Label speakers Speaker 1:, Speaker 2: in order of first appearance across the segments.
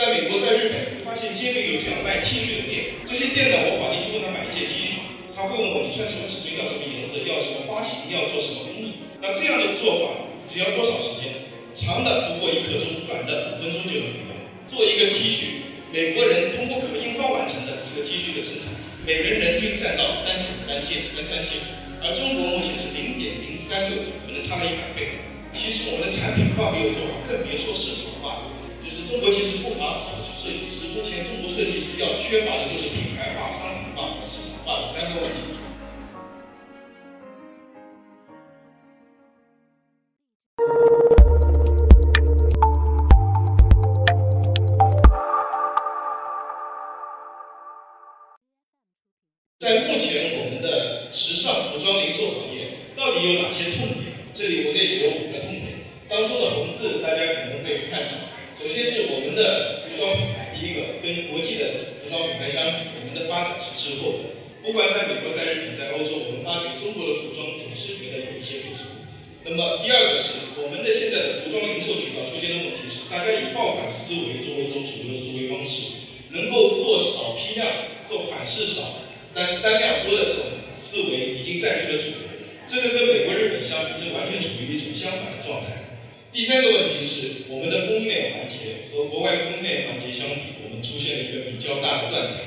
Speaker 1: 在美国，在日本，发现街边有这样卖 T 恤的店。这些店呢，我跑进去问他买一件 T 恤，他会问我你穿什么尺寸，要什么颜色，要什么花型，要做什么工艺。那这样的做法只要多少时间？长的不过一刻钟，短的五分钟就能完成。做一个 T 恤，美国人通过可印花完成的这个 T 恤的生产，每人人均占到三点三件，三三件，而中国目前是零点零三，可能差了一百倍。其实我们的产品化没有做好，更别说市场化。就是中国其实不乏好的设计师，目前中国设计师要缺乏的就是品牌化、商品化、市场化的三个问题。在目前我们的时尚服装零售行业，到底有哪些痛点？这里我列举了五个痛点，当中的红字大家可能会看到。首先是我们的服装品牌，第一个跟国际的服装品牌相比，我们的发展是滞后的。不管在美国、在日本、在欧洲，我们发觉中国的服装总是觉得有一些不足。那么第二个是我们的现在的服装零售渠道出现的问题是，大家以爆款思维作为一种主流思维方式，能够做少批量、做款式少，但是单量多的这种思维已经占据了主流。这个跟美国、日本相比，这完全处于一种相反的状态。第三个问题是，我们的供应链环节和国外的供应链环节相比，我们出现了一个比较大的断层。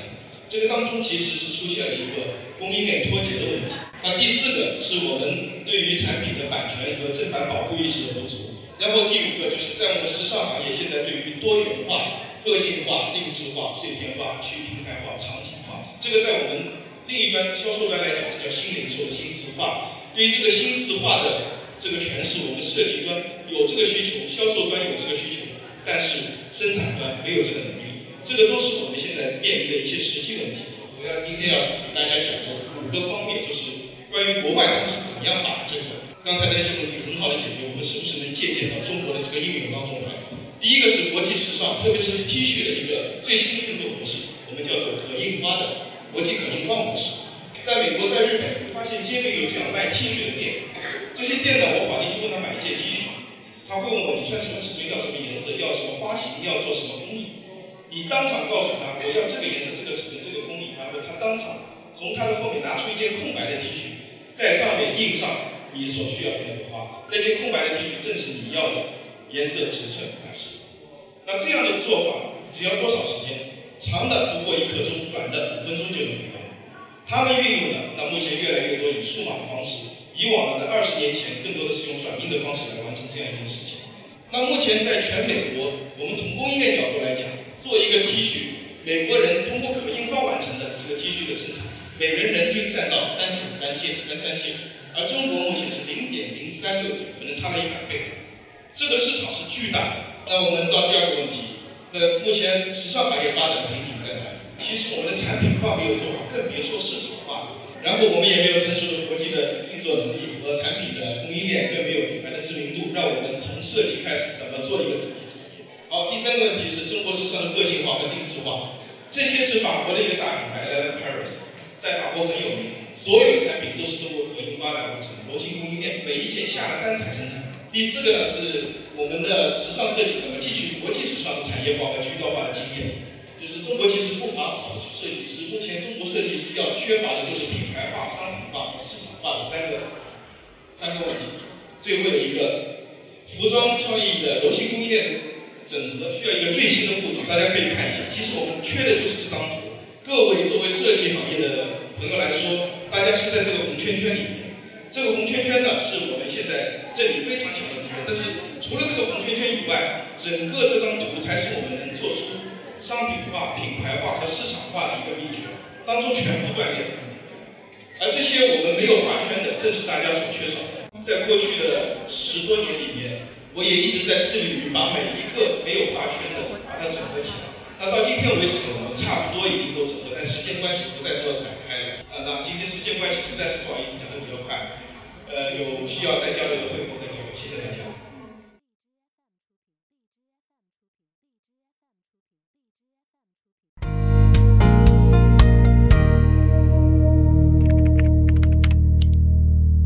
Speaker 1: 这个当中其实是出现了一个供应链脱节的问题。那第四个是我们对于产品的版权和正版保护意识的不足。然后第五个就是在我们时尚行业，现在对于多元化、个性化、定制化、碎片化、去平台化、场景化，这个在我们另一端销售端来讲，这叫新零售新四化。对于这个新四化的。这个诠释我们设计端有这个需求，销售端有这个需求，但是生产端没有这个能力，这个都是我们现在面临的一些实际问题。我要今天要给大家讲的五个方面，就是关于国外他们是怎么样把这个刚才那些问题很好的解决，我们是不是能借鉴到中国的这个应用当中来？第一个是国际时尚，特别是 T 恤的一个最新的运作模式，我们叫做可印花的国际可印花模式。在美国，在日本，发现街边有这样卖 T 恤的店。这些店呢，我跑进去问他买一件 T 恤，他会问我你穿什么尺寸，要什么颜色，要什么花型，要做什么工艺。你当场告诉他我要这个颜色、这个尺寸、这个工艺，然后他当场从他的后面拿出一件空白的 T 恤，在上面印上你所需要的那个花。那件空白的 T 恤正是你要的颜色、尺寸、款式。那这样的做法只要多少时间？长的不过一刻钟，短的五分钟就能完成。他们运用的，那目前越来越多以数码的方式。以往呢，在二十年前，更多的是用转印的方式来完成这样一件事情。那目前在全美国，我们从供应链角度来讲，做一个 T 恤，美国人通过可印花完成的这个 T 恤的生产，每人人均占到三点三件，三三件，而中国目前是零点零三个，可能差了一百倍。这个市场是巨大的。那我们到第二个问题，那目前时尚行业发展的瓶颈在哪里？其实我们的产品化没有做好，更别说市场化。然后我们也没有成熟作能力和产品的供应链，更没有品牌的知名度，让我们从设计开始怎么做一个整体产业。好，第三个问题是中国时尚的个性化和定制化，这些是法国的一个大品牌 l e v n Paris，在法国很有名，所有产品都是通过可印花来完成，柔性供应链，每一件下了单才生产。第四个呢是我们的时尚设计怎么汲取国际时尚的产业化和渠道化的经验。就是中国其实不乏好的设计师，目前中国设计师要缺乏的就是品牌化、商品化市啊三个三个问题。最后的一个服装创意的柔性供应链整合，需要一个最新的布局。大家可以看一下，其实我们缺的就是这张图。各位作为设计行业的朋友来说，大家是在这个红圈圈里面。这个红圈圈呢，是我们现在这里非常强的资源。但是除了这个红圈圈以外，整个这张图才是我们能做出。商品化、品牌化和市场化的一个秘诀，当中全部锻炼。而这些我们没有画圈的，正是大家所缺少的。在过去的十多年里面，我也一直在致力于把每一个没有画圈的，把它整合起来。那到今天为止，我们差不多已经都整合，但时间关系不再做展开了。啊，那今天时间关系实在是不好意思讲的比较快。呃，有需要再交流的会后再交流，谢谢大家。